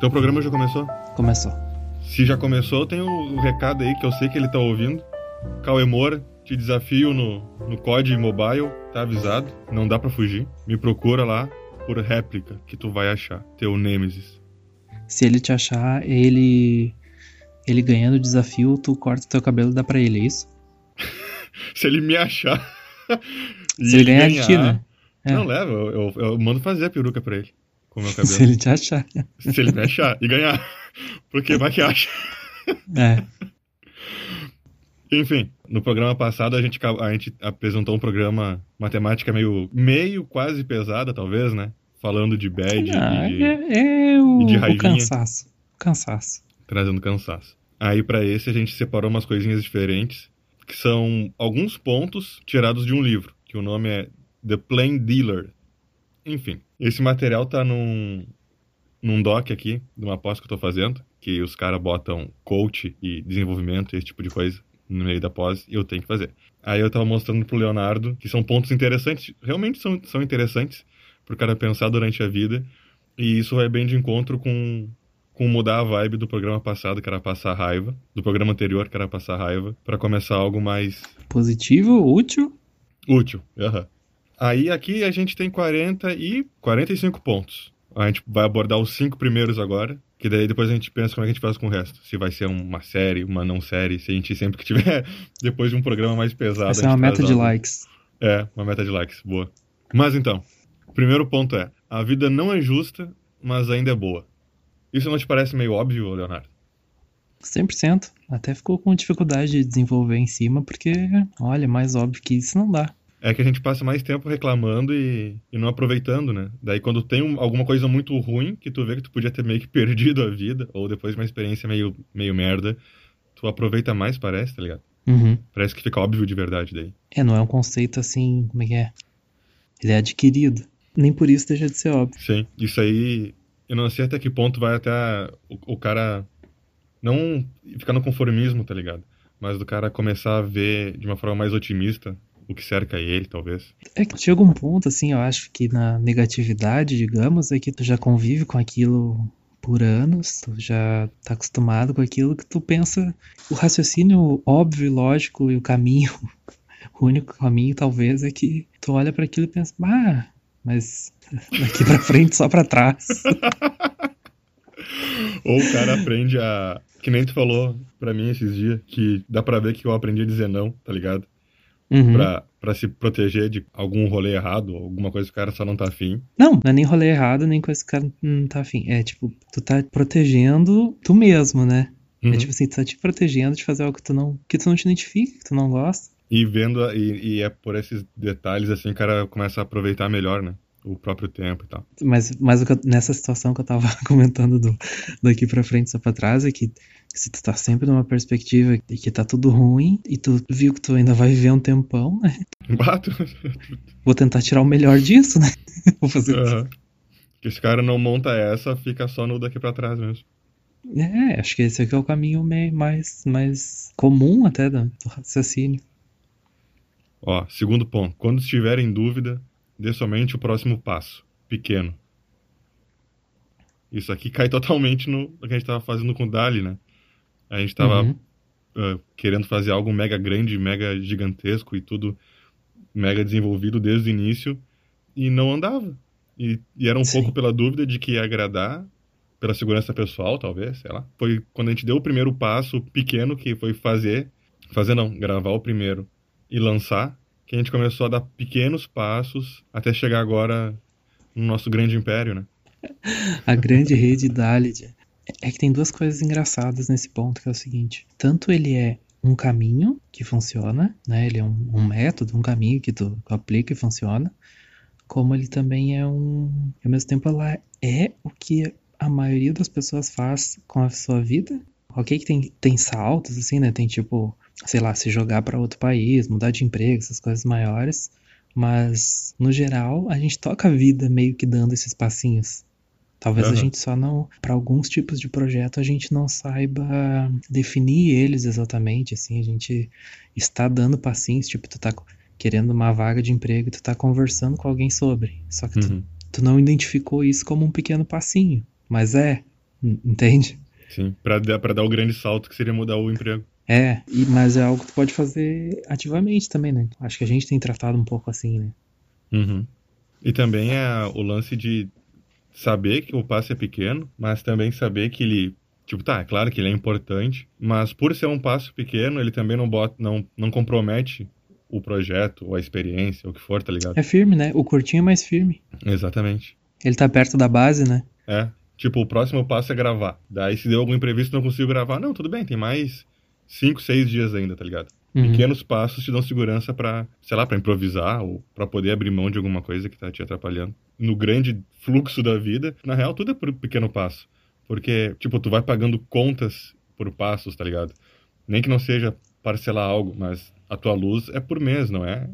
Teu programa já começou? Começou. Se já começou, tem o, o recado aí que eu sei que ele tá ouvindo. Cauê Moura, te desafio no, no COD Mobile, tá avisado, não dá pra fugir. Me procura lá por réplica que tu vai achar, teu Nemesis. Se ele te achar, ele ele ganhando o desafio, tu corta o teu cabelo e dá pra ele, é isso? Se ele me achar. Se ele ganhar de ti, né? É. Não, leva, eu, eu- eu mando fazer a peruca pra ele. Com o meu cabelo. Se ele te achar. Se ele me achar e ganhar. Porque vai que acha. É. Enfim, no programa passado a gente, a gente apresentou um programa matemática meio, meio quase pesada, talvez, né? Falando de bad Ah, e de- é, é o, e de o raivinha. cansaço. O cansaço. trazendo cansaço. Aí pra esse a gente separou umas coisinhas diferentes, que são alguns pontos tirados de um livro, que o nome é The Plain Dealer. Enfim, esse material tá num, num doc aqui, de uma pós que eu tô fazendo, que os caras botam coach e desenvolvimento, esse tipo de coisa, no meio da pós, e eu tenho que fazer. Aí eu tava mostrando pro Leonardo que são pontos interessantes, realmente são, são interessantes pro cara pensar durante a vida, e isso vai bem de encontro com, com mudar a vibe do programa passado, que era passar raiva, do programa anterior, que era passar raiva, pra começar algo mais Positivo, útil. Útil. aham. Aí aqui a gente tem 40 e 45 pontos. A gente vai abordar os cinco primeiros agora, que daí depois a gente pensa como é que a gente faz com o resto. Se vai ser uma série, uma não série, se a gente sempre que tiver depois de um programa mais pesado. Essa é uma meta de algo. likes. É, uma meta de likes, boa. Mas então, o primeiro ponto é: a vida não é justa, mas ainda é boa. Isso não te parece meio óbvio, Leonardo? 100%. Até ficou com dificuldade de desenvolver em cima, porque, olha, mais óbvio que isso não dá. É que a gente passa mais tempo reclamando e, e não aproveitando, né? Daí quando tem um- alguma coisa muito ruim, que tu vê que tu podia ter meio que perdido a vida, ou depois de uma experiência meio, meio merda, tu aproveita mais, parece, tá ligado? Uhum. Parece que fica óbvio de verdade daí. É, não é um conceito assim, como é que é? Ele é adquirido. Nem por isso deixa de ser óbvio. Sim, isso aí, eu não sei até que ponto vai até o, o cara não ficar no conformismo, tá ligado? Mas do cara começar a ver de uma forma mais otimista o que cerca ele, talvez. É que chega um ponto, assim, eu acho que na negatividade, digamos, é que tu já convive com aquilo por anos, tu já tá acostumado com aquilo que tu pensa. O raciocínio óbvio e lógico e o caminho, o único caminho talvez é que tu olha pra aquilo e pensa, ah, mas daqui pra frente só pra trás. Ou o cara aprende a. Que nem tu falou pra mim esses dias, que dá pra ver que eu aprendi a dizer não, tá ligado? Uhum. Pra, pra se proteger de algum rolê errado, alguma coisa que o cara só não tá afim. Não, não é nem rolê errado, nem coisa que o cara não tá afim. É tipo, tu tá protegendo tu mesmo, né? Uhum. É tipo assim, tu tá te protegendo de fazer algo que tu não, que tu não te identifica, que tu não gosta. E vendo, e, e é por esses detalhes assim que o cara começa a aproveitar melhor, né? O próprio tempo e tal. Mas, mas eu- nessa situação que eu tava comentando do, daqui pra frente só pra trás é que se tu tá sempre numa perspectiva de que tá tudo ruim e tu viu que tu ainda vai viver um tempão, né? Bato. Vou tentar tirar o melhor disso, né? Vou fazer isso. Aham. Que esse cara não monta essa, fica só no daqui pra trás mesmo. É, acho que esse aqui é o caminho mais, mais comum até do raciocínio. Ó, segundo ponto. Quando estiver em dúvida, dê somente o próximo passo. Pequeno. Isso aqui cai totalmente no que a gente tava fazendo com o Dali, né? A gente tava Uhum. ah, querendo fazer algo mega grande, mega gigantesco e tudo mega desenvolvido desde o início e não andava. E, e era um Sim. pouco pela dúvida de que ia agradar, pela segurança pessoal, talvez, sei lá. Foi quando a gente deu o primeiro passo pequeno, que foi fazer, fazer não, gravar o primeiro e lançar, que a gente começou a dar pequenos passos até chegar agora no nosso grande império, né? A grande rede Dalit. É que tem duas coisas engraçadas nesse ponto, que é o seguinte. Tanto ele é um caminho que funciona, né? Ele é um, um método, um caminho que tu aplica e funciona. Como ele também é um... Ao mesmo tempo, ela é o que a maioria das pessoas faz com a sua vida. Ok que tem, tem saltos, assim, né? Tem tipo, sei lá, se jogar para outro país, mudar de emprego, essas coisas maiores. Mas, no geral, a gente toca a vida meio que dando esses passinhos. Talvez a Aham. gente só não, para alguns tipos de projeto, a gente não saiba definir eles exatamente, assim, a gente está dando passinhos, tipo, tu tá querendo uma vaga de emprego e tu tá conversando com alguém sobre, só que tu, Uhum. tu não identificou isso como um pequeno passinho, mas é, Entende? Sim, pra, dar- pra dar o grande salto que seria mudar o emprego. É, e- mas é algo que tu pode fazer ativamente também, né? Acho que a gente tem tratado um pouco assim, né? Uhum. E também é o lance de saber que o passo é pequeno, mas também saber que ele. Tipo, tá, é claro que ele é importante, mas por ser um passo pequeno, ele também não bota, não, não compromete o projeto, ou a experiência, ou o que for, tá ligado? É firme, né? O curtinho é mais firme. Exatamente. Ele tá perto da base, né? É. Tipo, o próximo passo é gravar. Daí, se deu algum imprevisto não consigo gravar, não, tudo bem, tem mais cinco, seis dias ainda, tá ligado? Uhum. Pequenos passos te dão segurança pra, sei lá, pra improvisar ou pra poder abrir mão de alguma coisa que tá te atrapalhando. No grande fluxo da vida, na real, tudo é por pequeno passo. Porque, tipo, tu vai pagando contas por passos, tá ligado? Nem que não seja parcelar algo, mas a tua luz é por mês, não é?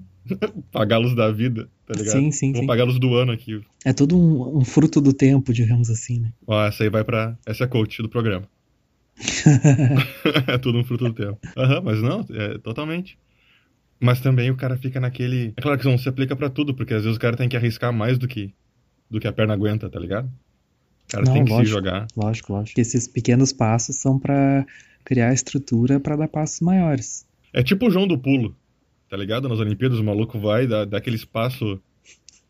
Pagar a luz da vida, tá ligado? Sim, sim, Vou sim. pagar a luz do ano aqui. É tudo um, um fruto do tempo, digamos assim, né? Ó, essa aí vai pra. Essa é a coach do programa. é tudo um fruto do tempo. Aham, mas não, é totalmente. Mas também o cara fica naquele. É claro que isso não se aplica pra tudo, porque às vezes o cara tem que arriscar mais do que, do que a perna aguenta, tá ligado? O cara Não, tem que se lógico. jogar. Lógico, lógico. Esses pequenos passos são pra criar estrutura pra dar passos maiores. É tipo o João do Pulo, tá ligado? Nas Olimpíadas, o maluco vai dar, dar aquele espaço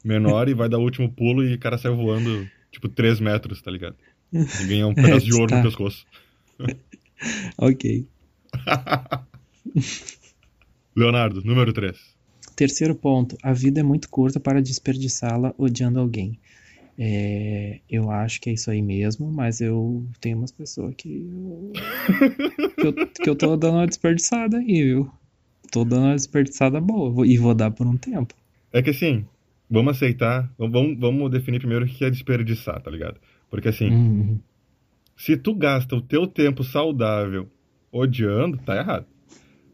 menor e vai dar o último pulo e o cara sai voando, tipo, 3 metros, tá ligado? E ganha um pedaço de ouro tá. no pescoço. Ok. Leonardo, número 3. Terceiro ponto. A vida é muito curta para desperdiçá-la odiando alguém. É, eu acho que é isso aí mesmo, mas eu tenho umas pessoas que eu, que eu, que eu tô dando uma desperdiçada aí, viu? Tô dando uma desperdiçada boa e vou dar por um tempo. É que assim, vamos aceitar, vamos, vamos definir primeiro o que é desperdiçar, tá ligado? Porque assim, Uhum. Se tu gasta o teu tempo saudável odiando, tá errado.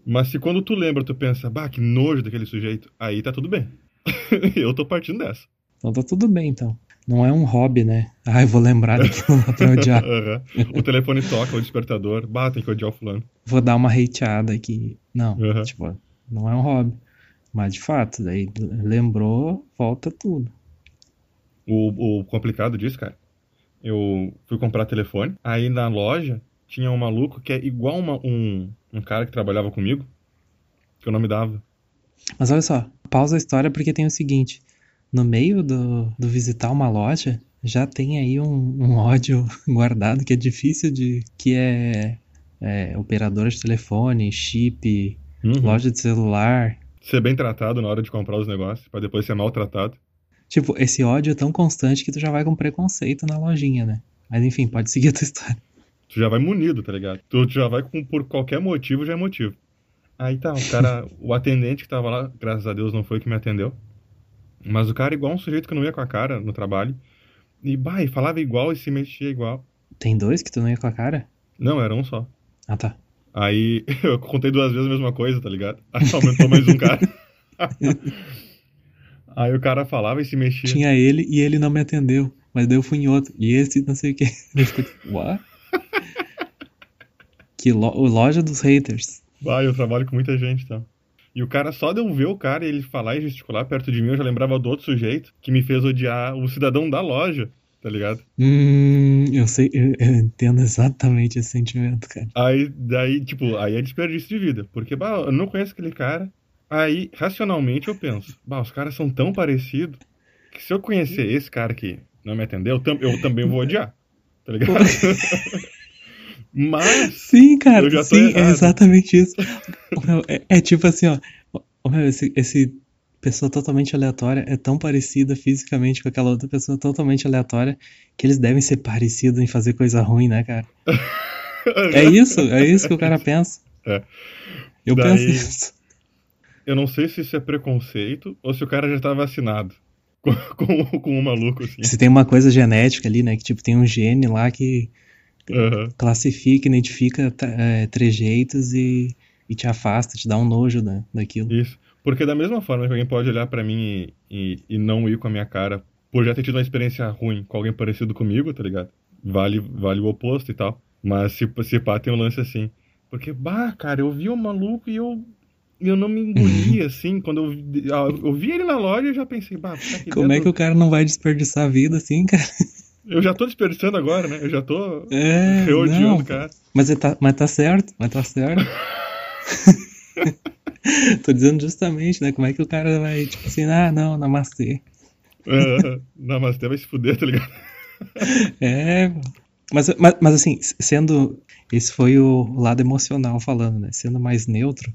Mas se quando tu lembra, tu pensa, bah, que nojo daquele sujeito, aí tá tudo bem. eu tô partindo dessa. Então tá tudo bem, então. Não é um hobby, né? Ah, eu vou lembrar daquilo lá pra odiar. Aham. O telefone toca, o despertador, bah, tem que odiar o fulano. Vou dar uma hateada aqui. Não, Uhum. tipo, não é um hobby. Mas de fato, daí lembrou, volta tudo. O, o complicado disso, cara, eu fui comprar telefone, aí na loja tinha um maluco que é igual uma- um, um cara que trabalhava comigo, que eu não me dava. Mas olha só, pausa a história porque tem o seguinte: no meio do, do visitar uma loja, já tem aí um, um ódio guardado que é difícil de. que é, é operadora de telefone, chip, Uhum. loja de celular. Ser bem tratado na hora de comprar os negócios, pra depois ser maltratado. Tipo, esse ódio é tão constante que tu já vai com preconceito na lojinha, né? Mas enfim, pode seguir a tua história. Tu já vai munido, tá ligado? Tu já vai com, por qualquer motivo, já é motivo. Aí tá, o cara, o atendente que tava lá, graças a Deus não foi que me atendeu. Mas o cara, igual um sujeito que não ia com a cara no trabalho. E, bah, e falava igual e se mexia igual. Tem dois que tu não ia com a cara? Não, era um só. Ah, tá. Aí eu contei duas vezes a mesma coisa, tá ligado? Aí aumentou mais um cara. Aí o cara falava e se mexia. Tinha ele e ele não me atendeu. Mas daí eu fui em outro. E esse não sei o que. Ele ficou tipo, what? Que lo loja dos haters. Vai, eu trabalho com muita gente, tá? E o cara, só de eu ver o cara e ele falar e gesticular perto de mim, eu já lembrava do outro sujeito que me fez odiar o cidadão da loja, tá ligado? Hum, eu sei, eu, eu entendo exatamente esse sentimento, cara. Aí, daí, tipo, aí é desperdício de vida. Porque, bah, eu não conheço aquele cara. Aí, racionalmente, eu penso, bah, os caras são tão parecidos que se eu conhecer esse cara que não me atendeu, eu, tam- eu também vou odiar, tá ligado? Mas, Sim, cara, Eu já tô sim, é exatamente isso. É, é tipo assim, ó. Esse, esse pessoa totalmente aleatória é tão parecida fisicamente com aquela outra pessoa totalmente aleatória que eles devem ser parecidos em fazer coisa ruim, né, cara? É isso, é isso que o cara pensa. É. Eu Daí- penso isso. Eu não sei se isso é preconceito ou se o cara já tá vacinado com, com, com um maluco, assim. Se tem uma coisa genética ali, né, que tipo tem um gene lá que Aham. classifica, identifica é, trejeitos e, e te afasta, te dá um nojo da, daquilo. Isso. Porque da mesma forma que alguém pode olhar pra mim e, e, e não ir com a minha cara por já ter tido uma experiência ruim com alguém parecido comigo, tá ligado? Vale, vale o oposto e tal. Mas se, se pá, tem um lance assim. Porque, bah, cara, eu vi o maluco e eu, eu não me engoli, assim. Quando eu, ah, eu vi ele na loja, eu já pensei, bah, tá Como é que dentro- o cara não vai desperdiçar a vida assim, cara? Eu já tô desperdiçando agora, né? Eu já tô É, reodiando cara. mas, é tá, mas tá certo, mas tá certo. Tô dizendo justamente, né? Como é que o cara vai, tipo assim, ah, não, namastê. É, Namastê vai se fuder, tá ligado? É, mas, mas, mas assim, sendo. Esse foi o lado emocional falando, né? Sendo mais neutro, eu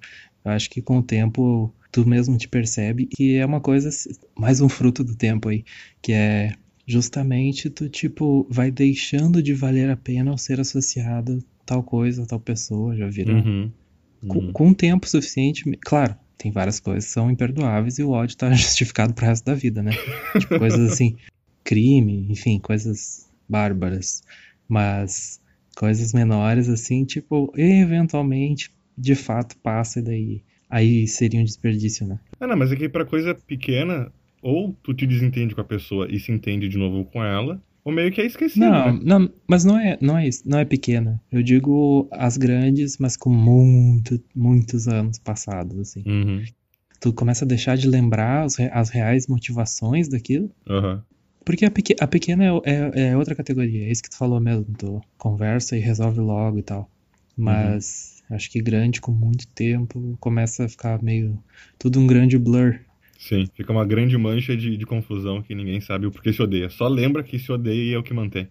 acho que com o tempo tu mesmo te percebe que é uma coisa, mais um fruto do tempo aí, que é justamente tu, tipo, vai deixando de valer a pena ao ser associado tal coisa, tal pessoa, já viram? Uhum. Com, Uhum. com tempo suficiente, claro, tem várias coisas que são imperdoáveis e o ódio tá justificado pro resto da vida, né? Tipo, coisas assim, crime, enfim, coisas bárbaras. Mas coisas menores, assim, tipo, eventualmente, de fato, passa e daí. Aí seria um desperdício, né? Ah, não, mas é que pra coisa pequena, ou tu te desentende com a pessoa e se entende de novo com ela, ou meio que é esquecido, Não, né? não, mas não é, não é isso, não é pequena. Eu digo as grandes, mas com muito, muitos anos passados, assim. Uhum. Tu começa a deixar de lembrar os as reais motivações daquilo. Aham. Porque a, peque- a pequena é, é- é outra categoria, é isso que tu falou mesmo, tu conversa e resolve logo e tal. Mas acho que grande, com muito tempo, começa a ficar meio tudo um grande blur. Sim, fica uma grande mancha de, de confusão que ninguém sabe o porquê se odeia. Só lembra que se odeia e é o que mantém.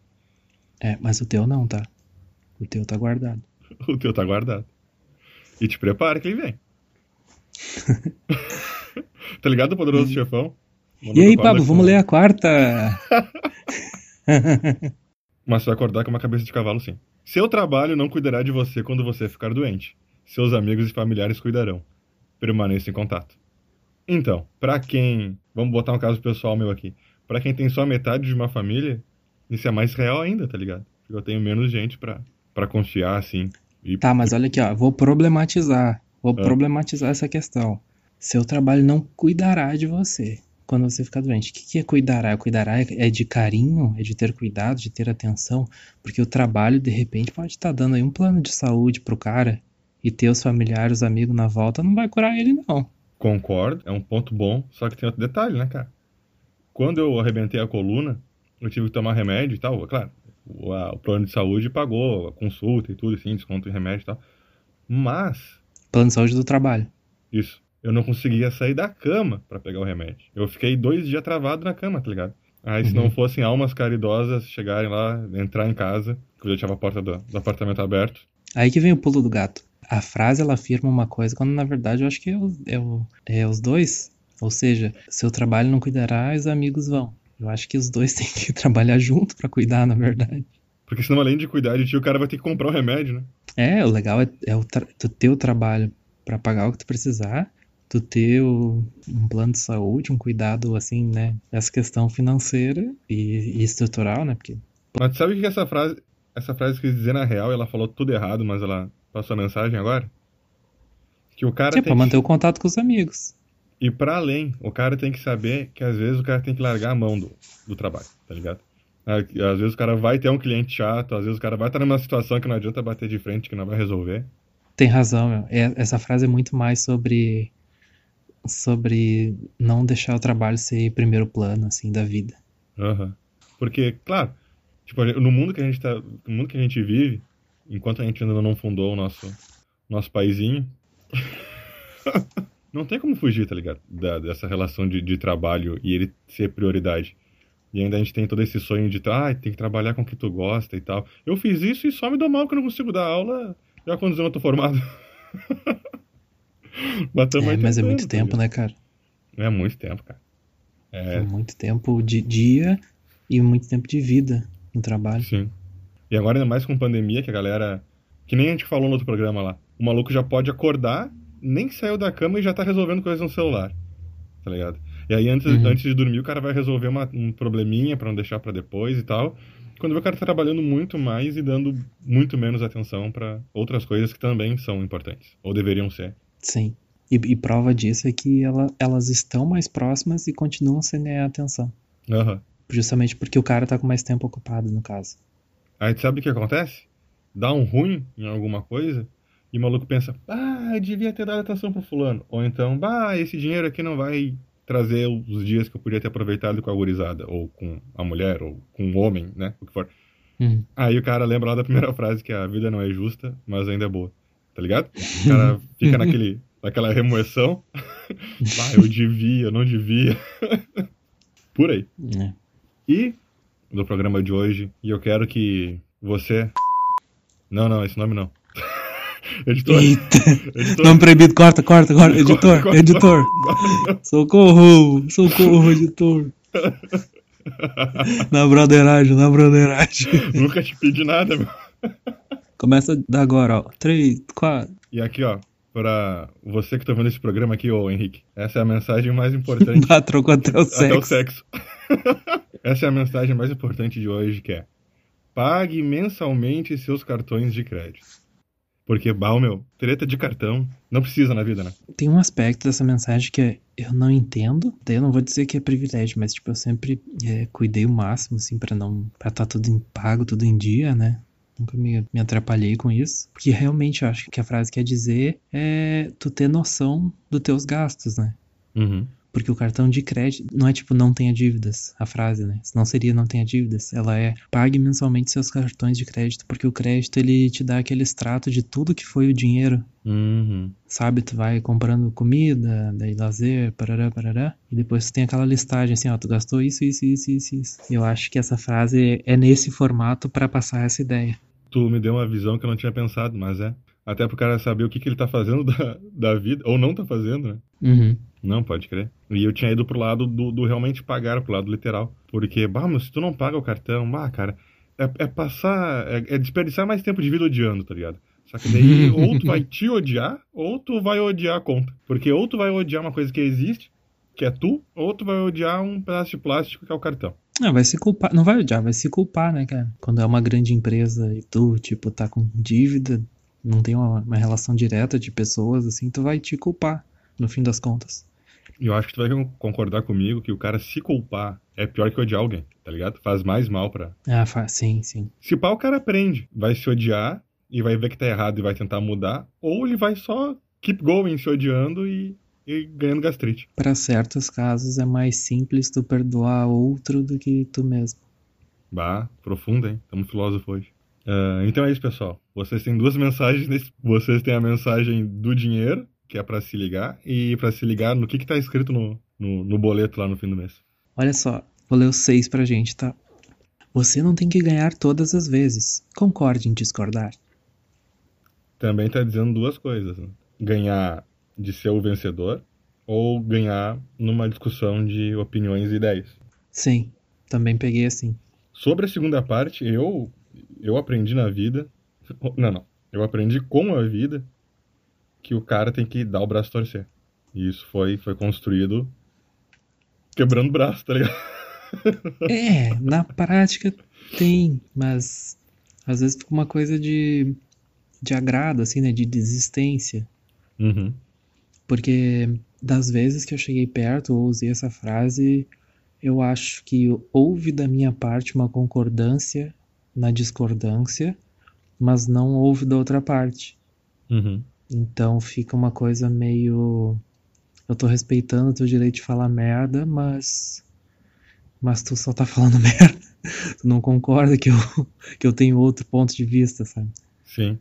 É, mas o teu não, tá? O teu tá guardado. O teu tá guardado. E te prepara que ele vem. tá ligado poderoso chefão? E aí, Pablo, vamos ler a quarta? Mas você vai acordar com uma cabeça de cavalo, sim. Seu trabalho não cuidará de você quando você ficar doente. Seus amigos e familiares cuidarão. Permaneça em contato. Então, pra quem. Vamos botar um caso pessoal meu aqui. Pra quem tem só metade de uma família, isso é mais real ainda, tá ligado? Eu tenho menos gente pra, pra confiar, assim. E Tá, mas olha aqui, ó, vou problematizar. Vou Ah. problematizar essa questão. Seu trabalho não cuidará de você quando você ficar doente. O que que é cuidará? Cuidará é é de carinho, é de ter cuidado, de ter atenção, porque o trabalho de repente pode estar dando aí um plano de saúde pro cara e ter os familiares, os amigos na volta não vai curar ele não. Concordo, é um ponto bom, só que tem outro detalhe, né, cara? Quando eu arrebentei a coluna, eu tive que tomar remédio e tal, claro, o, a- o plano de saúde pagou a consulta e tudo, assim, desconto em remédio e tal. Mas, Plano de saúde do trabalho. isso, eu não conseguia sair da cama pra pegar o remédio. Eu fiquei dois dias travado na cama, tá ligado? Aí, se Uhum. não fossem almas caridosas chegarem lá, entrar em casa, que eu já tinha a porta do, do apartamento aberto. Aí que vem o pulo do gato. A frase ela afirma uma coisa, quando na verdade eu acho que é, o- é, o- é os dois. Ou seja, seu trabalho não cuidará, os amigos vão. Eu acho que os dois têm que trabalhar junto pra cuidar, na verdade. Porque senão, além de cuidar de ti, o cara vai ter que comprar o remédio, né? É, o legal é, é o tra- o trabalho pra pagar o que tu precisar, tu ter um plano de saúde, um cuidado assim, né? Essa questão financeira e, e estrutural, né? Porque Mas sabe o que essa frase, essa frase quis dizer na real? Ela falou tudo errado, mas ela passou a mensagem agora? Que o cara é tem pra que... manter o contato com os amigos. E pra além, o cara tem que saber que às vezes o cara tem que largar a mão do, do trabalho, tá ligado? Ah, Às vezes o cara vai ter um cliente chato, às vezes o cara vai estar numa situação que não adianta bater de frente, que não vai resolver. Tem razão, meu. É- essa frase é muito mais sobre sobre não deixar o trabalho ser primeiro plano assim da vida. Aham. Porque, claro, tipo, no mundo que a gente tá, no mundo que a gente vive, enquanto a gente ainda não fundou o nosso nosso paizinho, não tem como fugir, tá ligado? Da- dessa relação de, de trabalho e ele ser prioridade. E ainda a gente tem todo esse sonho de, ah, tem que trabalhar com o que tu gosta e tal. Eu fiz isso e só me dou mal que eu não consigo dar aula já quando eu tô formado. É, mas é muito tempo, né, cara? É muito tempo, cara. É É, muito tempo de dia e muito tempo de vida no trabalho. Sim. E agora, ainda mais com pandemia, que a galera. Que nem a gente falou no outro programa lá. O maluco já pode acordar, nem saiu da cama e já tá resolvendo coisas no celular. Tá ligado? E aí, antes, Uhum. antes de dormir, o cara vai resolver uma- um probleminha pra não deixar pra depois e tal. Quando vê o cara tá trabalhando muito mais e dando muito menos atenção pra outras coisas que também são importantes. Ou deveriam ser. Sim. E, e prova disso é que ela- elas estão mais próximas e continuam sem ganhar atenção. Aham. Justamente porque o cara tá com mais tempo ocupado, no caso. Aí sabe o que acontece? Dá um ruim em alguma coisa e o maluco pensa, ah, eu devia ter dado atenção pro fulano. Ou então, bah, esse dinheiro aqui não vai trazer os dias que eu podia ter aproveitado com a gurizada, ou com a mulher, ou com o homem, né? O que for. Hum. Aí o cara lembra lá da primeira frase que a vida não é justa, mas ainda é boa. Tá ligado? O cara fica naquele, naquela remoção. ah, eu devia, eu não devia. Por aí. É. E do programa de hoje, e eu quero que você. Não, não, esse nome não. editor, Eita. editor. Nome proibido, corta, corta, corta. Editor, corta, editor. Socorro, socorro, editor. Na broderagem, na broderagem. Nunca te pedi nada, meu. Começa da agora, ó. Três, quatro. E aqui, ó, pra você que tá vendo esse programa aqui, ô Henrique, essa é a mensagem mais importante. Trocou até o Até o sexo. sexo. essa é a mensagem mais importante de hoje, que é pague mensalmente seus cartões de crédito. Porque, bah, meu, treta de cartão não precisa na vida, né? Tem um aspecto dessa mensagem que é- eu não entendo. Daí eu não vou dizer que é privilégio, mas tipo, eu sempre é, cuidei o máximo, assim, pra não. pra estar tudo em pago, tudo em dia, né? Nunca me, me atrapalhei com isso. Porque realmente acho que a frase quer dizer é tu ter noção dos teus gastos, né? Uhum. Porque o cartão de crédito não é tipo não tenha dívidas, a frase, né? Não seria não tenha dívidas. Ela é pague mensalmente seus cartões de crédito, porque o crédito ele te dá aquele extrato de tudo que foi o dinheiro. Uhum. Sabe, tu vai comprando comida, daí lazer, parará, parará, e depois tu tem aquela listagem assim, ó, tu gastou isso, isso, isso, isso, isso. Eu acho que essa frase é nesse formato pra passar essa ideia. Tu me deu uma visão que eu não tinha pensado, mas é. Até pro cara saber o que, que ele tá fazendo da, da vida, ou não tá fazendo, né? Uhum. Não, pode crer. E eu tinha ido pro lado do, do realmente pagar, pro lado literal. Porque, bah, mas se tu não paga o cartão, bah, cara, é, é passar, é, é desperdiçar mais tempo de vida odiando, tá ligado? Só que daí, ou tu vai te odiar, ou tu vai odiar a conta. Porque ou tu vai odiar uma coisa que existe, que é tu, ou tu vai odiar um pedaço de plástico que é o cartão. Ah, vai se culpar, não vai odiar, vai se culpar, né, cara? Quando é uma grande empresa e tu, tipo, tá com dívida, não tem uma, uma relação direta de pessoas, assim, tu vai te culpar, no fim das contas. E eu acho que tu vai concordar comigo que o cara se culpar é pior que odiar alguém, tá ligado? Faz mais mal pra. Ah, fa- sim, sim. Se pá, o cara aprende, vai se odiar e vai ver que tá errado e vai tentar mudar, ou ele vai só keep going se odiando e, e ganhando gastrite. Para certos casos é mais simples tu perdoar outro do que tu mesmo. Bah, profundo, hein? Tamo filósofo hoje. Ah, então é isso, pessoal. Vocês têm duas mensagens. Nesse... Vocês têm a mensagem do dinheiro, que é pra se ligar, e pra se ligar no que, que tá escrito no, no, no boleto lá no fim do mês. Olha só, vou ler os seis pra gente, tá? Você não tem que ganhar todas as vezes. Concorde em discordar. Também tá dizendo duas coisas. Né? Ganhar de ser o vencedor ou ganhar numa discussão de opiniões e ideias. Sim, também peguei assim. Sobre a segunda parte, eu eu aprendi na vida, não, não, eu aprendi com a vida que o cara tem que dar o braço a torcer. E isso foi foi construído quebrando o braço, tá ligado? É, na prática tem, mas às vezes fica uma coisa de, de agrado, assim, né? De desistência. Uhum. Porque das vezes que eu cheguei perto ou usei essa frase, eu acho que houve da minha parte uma concordância na discordância, mas não houve da outra parte. Uhum. Então fica uma coisa meio. Eu tô respeitando o teu direito de falar merda, mas. Mas tu só tá falando merda. Tu não concorda que eu, que eu tenho outro ponto de vista, sabe? Sim.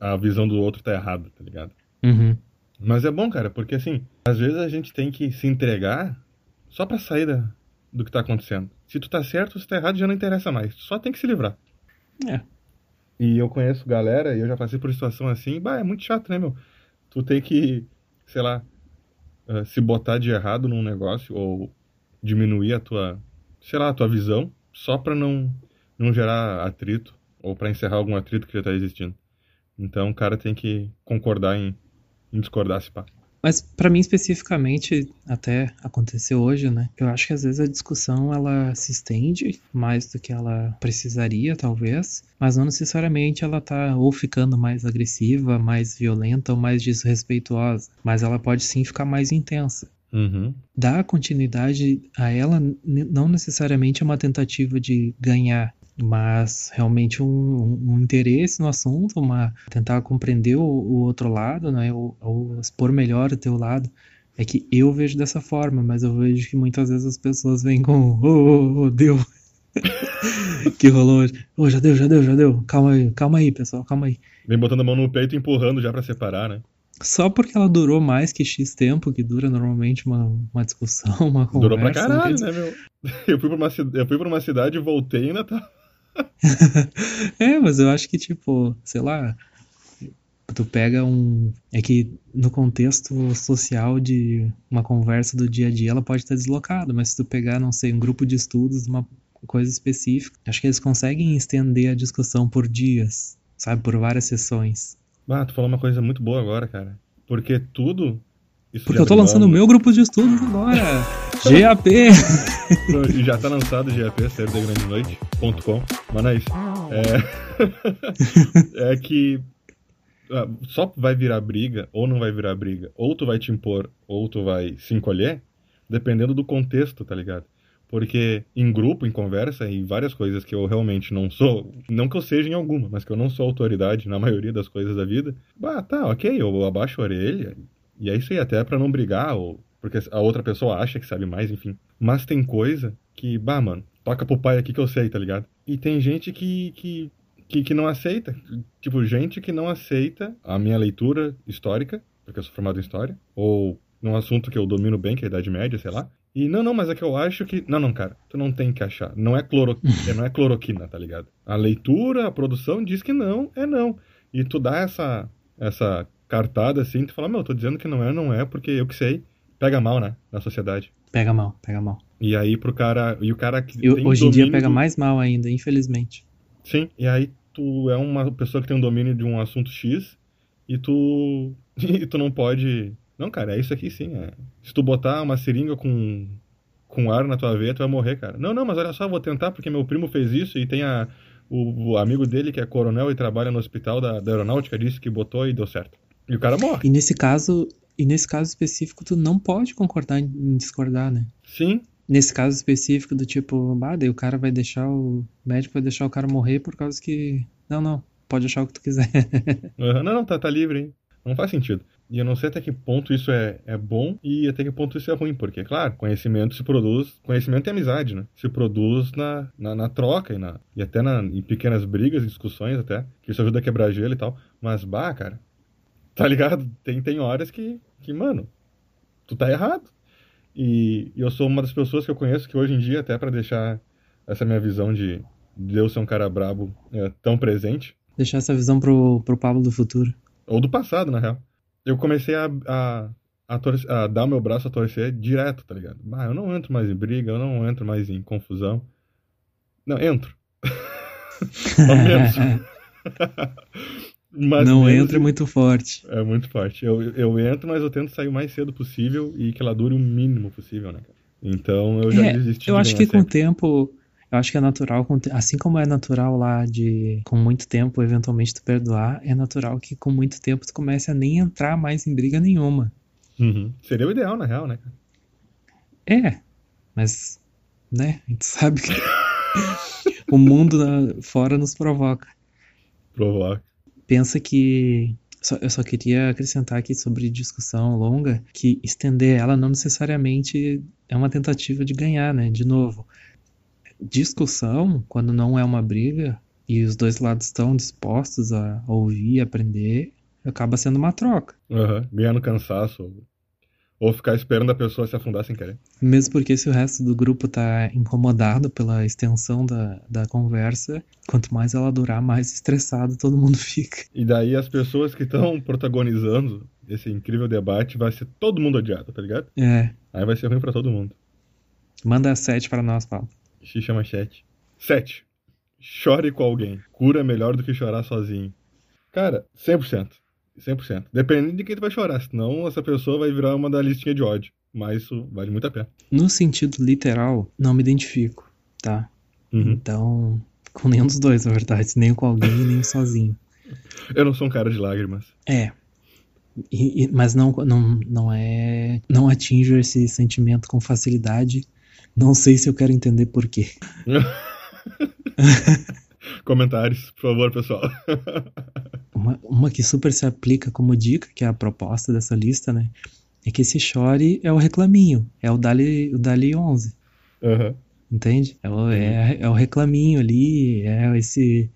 A visão do outro tá errada, tá ligado? Uhum. Mas é bom, cara, porque assim, às vezes a gente tem que se entregar só pra sair da, do que tá acontecendo. Se tu tá certo se tá errado, já não interessa mais. Tu só tem que se livrar. É. E eu conheço galera, e eu já passei por situação assim, bah, é muito chato, né, meu? Tu tem que, sei lá, eh, se botar de errado num negócio ou diminuir a tua, sei lá, a tua visão, só pra não, não gerar atrito ou pra encerrar algum atrito que já tá existindo. Então o cara tem que concordar em, em discordar se pá. Mas pra mim especificamente, até aconteceu hoje, né? Eu acho que às vezes a discussão ela se estende mais do que ela precisaria, talvez, mas não necessariamente ela tá ou ficando mais agressiva, mais violenta ou mais desrespeituosa, mas ela pode sim ficar mais intensa. Uhum. Dar continuidade a ela não necessariamente é uma tentativa de ganhar, mas realmente um, um interesse no assunto, uma tentar compreender o, o outro lado, né, ou, ou expor melhor o teu lado, É que eu vejo dessa forma, mas eu vejo que muitas vezes as pessoas vêm com. Ô, oh, oh, deu. que rolou hoje. Ô, oh, já deu, já deu, já deu. Calma aí, calma aí, pessoal, calma aí. Vem botando a mão no peito e empurrando já para separar, né? Só porque ela durou mais que X tempo, que dura normalmente uma, uma discussão, uma conversa. Durou pra caralho, né, meu? Eu fui pra uma, eu fui pra uma cidade e voltei e ainda tá. é, mas eu acho que, tipo, sei lá, tu pega um. É que no contexto social de uma conversa do dia a dia, ela pode estar deslocada, mas se tu pegar, não sei, um grupo de estudos, uma coisa específica, acho que eles conseguem estender a discussão por dias, sabe, por várias sessões. Ah, tu falou uma coisa muito boa agora, cara. Porque tudo. Porque eu tô lançando o meu grupo de estudos agora. GAP! já tá lançado o GAP, série.com. Mas não é isso. É, é que ah, só vai virar briga, ou não vai virar briga, ou tu vai te impor, ou tu vai se encolher, dependendo do contexto, tá ligado? Porque em grupo, em conversa, em várias coisas que eu realmente não sou, não que eu seja em alguma, mas que eu não sou autoridade na maioria das coisas da vida, bah, tá, ok, eu abaixo a orelha, e é isso aí, até para não brigar, ou porque a outra pessoa acha que sabe mais, enfim. Mas tem coisa que, bah, mano, toca pro pai aqui que eu sei, tá ligado? E tem gente que, que, que, que não aceita, tipo, gente que não aceita a minha leitura histórica, porque eu sou formado em história, ou num assunto que eu domino bem, que é a Idade Média, sei lá, e não, não, mas é que eu acho que. Não, não, cara, tu não tem que achar. Não é, cloro... não é cloroquina, tá ligado? A leitura, a produção diz que não, é não. E tu dá essa, essa cartada assim, tu fala, meu, eu tô dizendo que não é, não é, porque eu que sei. Pega mal, né? Na sociedade. Pega mal, pega mal. E aí pro cara. E o cara que. Hoje em dia pega do... mais mal ainda, infelizmente. Sim, e aí tu é uma pessoa que tem um domínio de um assunto X e tu. e tu não pode não, cara, é isso aqui sim. É. Se tu botar uma seringa com, com ar na tua veia, tu vai morrer, cara. Não, não, mas olha só, vou tentar porque meu primo fez isso e tem a, o, o amigo dele que é coronel e trabalha no hospital da, da aeronáutica, disse que botou e deu certo. E o cara morre. E nesse caso, e nesse caso específico, tu não pode concordar em discordar, né? Sim. Nesse caso específico do tipo, ah, daí o cara vai deixar o. o médico vai deixar o cara morrer por causa que. Não, não, pode achar o que tu quiser. uhum, não, não, tá, tá livre, hein? Não faz sentido. E eu não sei até que ponto isso é, é bom e até que ponto isso é ruim, porque, claro, conhecimento se produz, conhecimento é amizade, né? Se produz na, na, na troca e, na, e até na, em pequenas brigas, discussões até, que isso ajuda a quebrar gelo e tal. Mas, bah, cara, tá ligado? Tem, tem horas que, que, mano, tu tá errado. E, e eu sou uma das pessoas que eu conheço que hoje em dia, até para deixar essa minha visão de Deus ser um cara brabo é, tão presente. Deixar essa visão pro, pro Pablo do futuro. Ou do passado, na real eu comecei a, a, a, torcer, a, dar o meu braço a torcer direto, tá ligado? Ah, eu não entro mais em briga, eu não entro mais em confusão. Não, entro. mas não entra é muito forte. É muito forte. Eu, eu entro, mas eu tento sair o mais cedo possível e que ela dure o mínimo possível, né? Então eu já é, desisti. Eu acho que sempre. com o tempo eu acho que é natural, assim como é natural lá de com muito tempo eventualmente tu perdoar, é natural que com muito tempo tu comece a nem entrar mais em briga nenhuma. Uhum. Seria o ideal, na real, né? É, mas, né, a gente sabe que o mundo fora nos provoca. Provoca. Pensa que só, eu só queria acrescentar aqui sobre discussão longa que estender ela não necessariamente é uma tentativa de ganhar, né? De novo, discussão, quando não é uma briga e os dois lados estão dispostos a ouvir, aprender, acaba sendo uma troca. Uhum. Ganhando cansaço. Ou ficar esperando a pessoa se afundar sem querer. Mesmo porque se o resto do grupo tá incomodado pela extensão da, da conversa, quanto mais ela durar, mais estressado todo mundo fica. E daí as pessoas que estão protagonizando esse incrível debate vai ser todo mundo odiado, tá ligado? É. Aí vai ser ruim para todo mundo. Manda sete para nós, Paulo. Xixa Machete. 7. Chore com alguém. Cura melhor do que chorar sozinho. Cara, 100%. 100%. Dependendo de quem tu vai chorar, senão essa pessoa vai virar uma da listinha de ódio. Mas isso vale muito a pena. No sentido literal, não me identifico, tá? Uhum. Então, com nenhum dos dois, na verdade. Nem com alguém, nem sozinho. Eu não sou um cara de lágrimas. É. E, e, mas não, não, não é. Não atinjo esse sentimento com facilidade não sei se eu quero entender por quê. Comentários, por favor, pessoal. uma, uma que super se aplica como dica, que é a proposta dessa lista, né? É que esse chore é o reclaminho, é o Dali, o Dali 11. Aham. Entende? É o, é, é o reclaminho ali, é esse,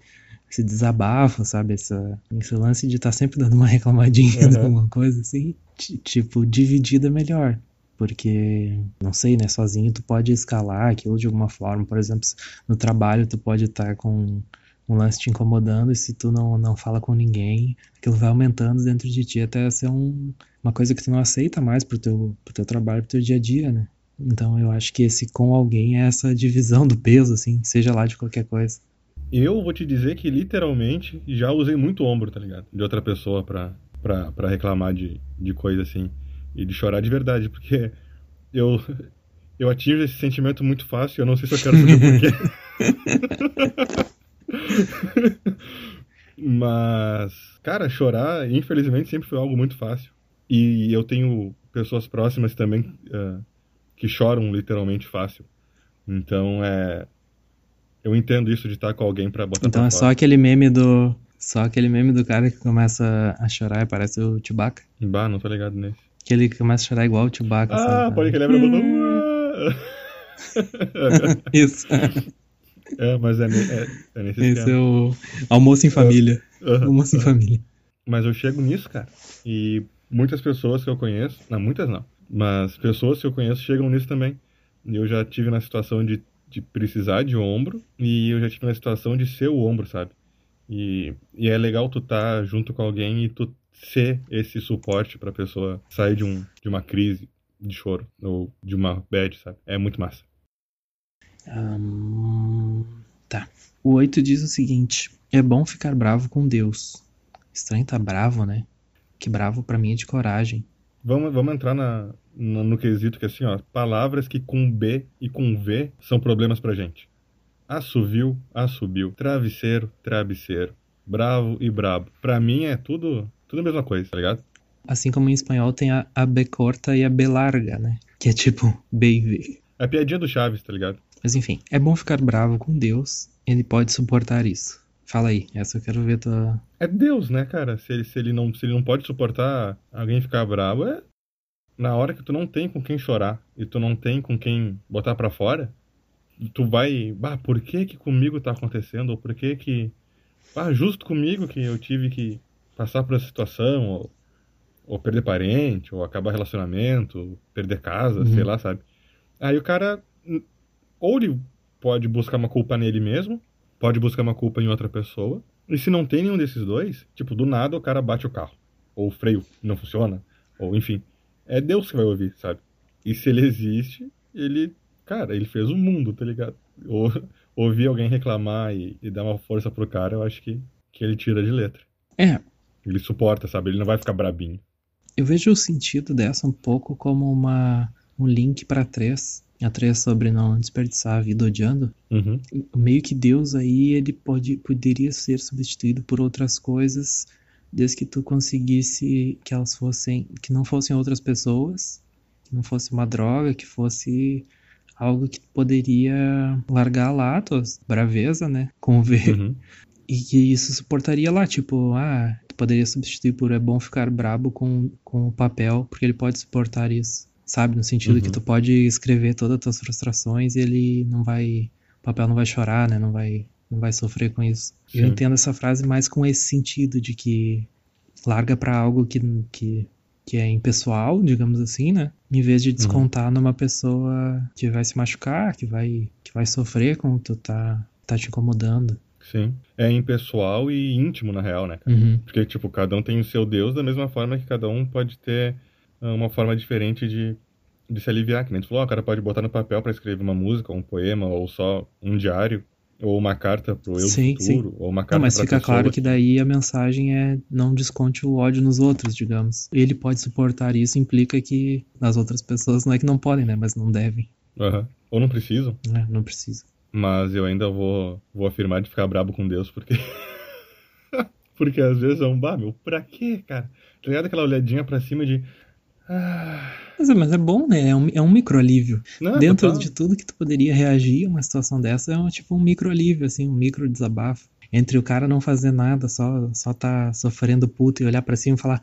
esse desabafo, sabe? Essa, esse lance de estar sempre dando uma reclamadinha Uhum. de alguma coisa assim. Ti- Tipo, dividida é melhor. Porque, não sei, né? Sozinho tu pode escalar aquilo de alguma forma. Por exemplo, no trabalho tu pode estar com um lance te incomodando e se tu não, não fala com ninguém, aquilo vai aumentando dentro de ti até ser um, uma coisa que tu não aceita mais pro teu, pro teu trabalho, pro teu dia a dia, né? Então eu acho que esse com alguém é essa divisão do peso, assim, seja lá de qualquer coisa. Eu vou te dizer que literalmente já usei muito ombro, tá ligado? De outra pessoa pra, pra, pra reclamar de, de coisa assim. E de chorar de verdade, porque eu, eu atingo esse sentimento muito fácil, eu não sei se eu quero saber porquê. Mas, cara, chorar, infelizmente, sempre foi algo muito fácil. E eu tenho pessoas próximas também eh, que choram literalmente fácil. Então, é. Eu entendo isso de estar com alguém pra botar Então pra é só aquele meme do. Só aquele meme do cara que começa a chorar e parece o Chewbacca. Bah, não tô ligado nesse. Que ele começa a chorar igual o Chewbacca. Ah, sabe? pode que lembra do. Isso. é, mas é, é, é nesse Esse é esquema. o almoço em família. Aham. Almoço em família. Mas eu chego nisso, cara. E muitas pessoas que eu conheço, não, muitas não, mas pessoas que eu conheço chegam nisso também. E eu já tive na situação de, de precisar de ombro e eu já tive na situação de ser o ombro, sabe? E, e é legal tu estar junto com alguém e tu ser esse suporte pra pessoa sair de, um, de uma crise de choro ou de uma bad, sabe? É muito massa. Ahn, tá. O 8 diz o seguinte: É bom ficar bravo com Deus. Estranho tá bravo, né? Que bravo pra mim é de coragem. Vamos, vamos entrar na, no, no quesito que assim, ó, palavras que com B e com V são problemas pra gente. Assovio, assobio. Travesseiro, travesseiro. Bravo e brabo. Pra mim é tudo, tudo a mesma coisa, tá ligado? Assim como em espanhol tem a, a B corta e a B larga, né? Que é tipo B e V. É a piadinha do Chaves, tá ligado? Mas enfim, é bom ficar bravo com Deus. Ele pode suportar isso. Fala aí, essa eu quero ver tua. É Deus, né, cara? Se ele, se ele, não, se ele não pode suportar alguém ficar bravo, é na hora que tu não tem com quem chorar e tu não tem com quem botar pra fora, tu vai, bah, por que que comigo tá acontecendo? Ou por que que, bah, justo comigo que eu tive que passar por essa situação, ou, ou perder parente, ou acabar relacionamento, ou perder casa, Uhum. sei lá, sabe? Aí o cara, ou ele pode buscar uma culpa nele mesmo, pode buscar uma culpa em outra pessoa, e se não tem nenhum desses dois, tipo, do nada o cara bate o carro. Ou o freio não funciona. Ou enfim. É Deus que vai ouvir, sabe? E se ele existe, ele. Cara, ele fez o mundo, tá ligado? Ou, ouvir alguém reclamar e, e dar uma força pro cara, eu acho que, que ele tira de letra. É, Ele suporta, sabe? Ele não vai ficar brabinho. eu vejo o sentido dessa um pouco como uma, um link pra três. A três sobre não desperdiçar a vida odiando. Uhum. meio que Deus aí ele pode, poderia ser substituído por outras coisas desde que tu conseguisse que elas fossem que não fossem outras pessoas que não fosse uma droga que fosse algo que poderia largar lá tua braveza né conver Uhum. e que isso suportaria lá tipo ah tu poderia substituir por é bom ficar brabo com, com o papel porque ele pode suportar isso sabe no sentido Uhum. que tu pode escrever todas as tuas frustrações e ele não vai o papel não vai chorar, né? Não vai, não vai sofrer com isso. Eu Sim. entendo essa frase mais com esse sentido de que larga pra algo que, que, que é impessoal, digamos assim, né? Em vez de descontar numa pessoa que vai se machucar, que vai, que vai sofrer com o que tu tá, tá te incomodando. Sim. É impessoal e íntimo, na real, né, cara? Uhum. Porque, tipo, cada um tem o seu Deus, da mesma forma que cada um pode ter uma forma diferente de, de se aliviar. Que nem tu falou, ah, o cara pode botar no papel pra escrever uma música, um poema, ou só um diário, ou uma carta pro eu Sim, futuro, ou uma carta Não, mas fica claro que daí a mensagem é não desconte o ódio nos outros, digamos. Ele pode suportar isso, implica que nas outras pessoas não é que não podem, né? Mas não devem, Aham. Ou não precisam. né? Não precisa. Mas eu ainda vou, vou afirmar de ficar brabo com Deus, porque. porque às vezes é um bah, meu, pra quê, cara? Tá ligado aquela olhadinha pra cima de. Mas é, mas é bom, né? É um, é um microalívio. não, Dentro total. de tudo que tu poderia reagir a uma situação dessa, é um, tipo um microalívio, assim, um micro desabafo. Entre o cara não fazer nada, só, só tá sofrendo puto e olhar pra cima e falar: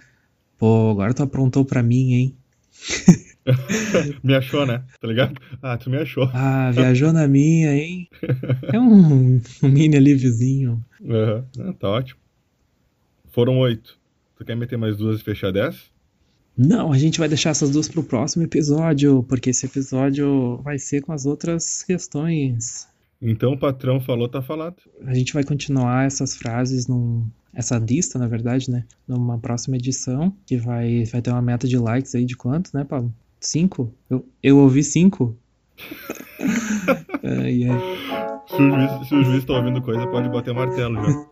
pô, agora tu aprontou pra mim, hein? me achou, né? Tá ligado? Ah, tu me achou. Ah, viajou na minha, hein? É um, um mini alíviozinho. Uhum. Ah, tá ótimo. Foram oito. Tu quer meter mais duas e fechar dez? Não, a gente vai deixar essas duas pro próximo episódio, porque esse episódio vai ser com as outras questões. Então o patrão falou, tá falado. A gente vai continuar essas frases num, essa lista, na verdade, né? Numa próxima edição, que vai, vai ter uma meta de likes aí de quanto, né, Pablo? Cinco? Eu, eu ouvi cinco. ai, ai. Se o, juiz, se o juiz tá ouvindo coisa, pode bater martelo já.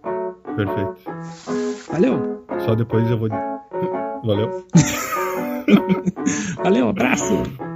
Perfeito. Valeu! Só depois eu vou. Valeu. Valeu, abraço!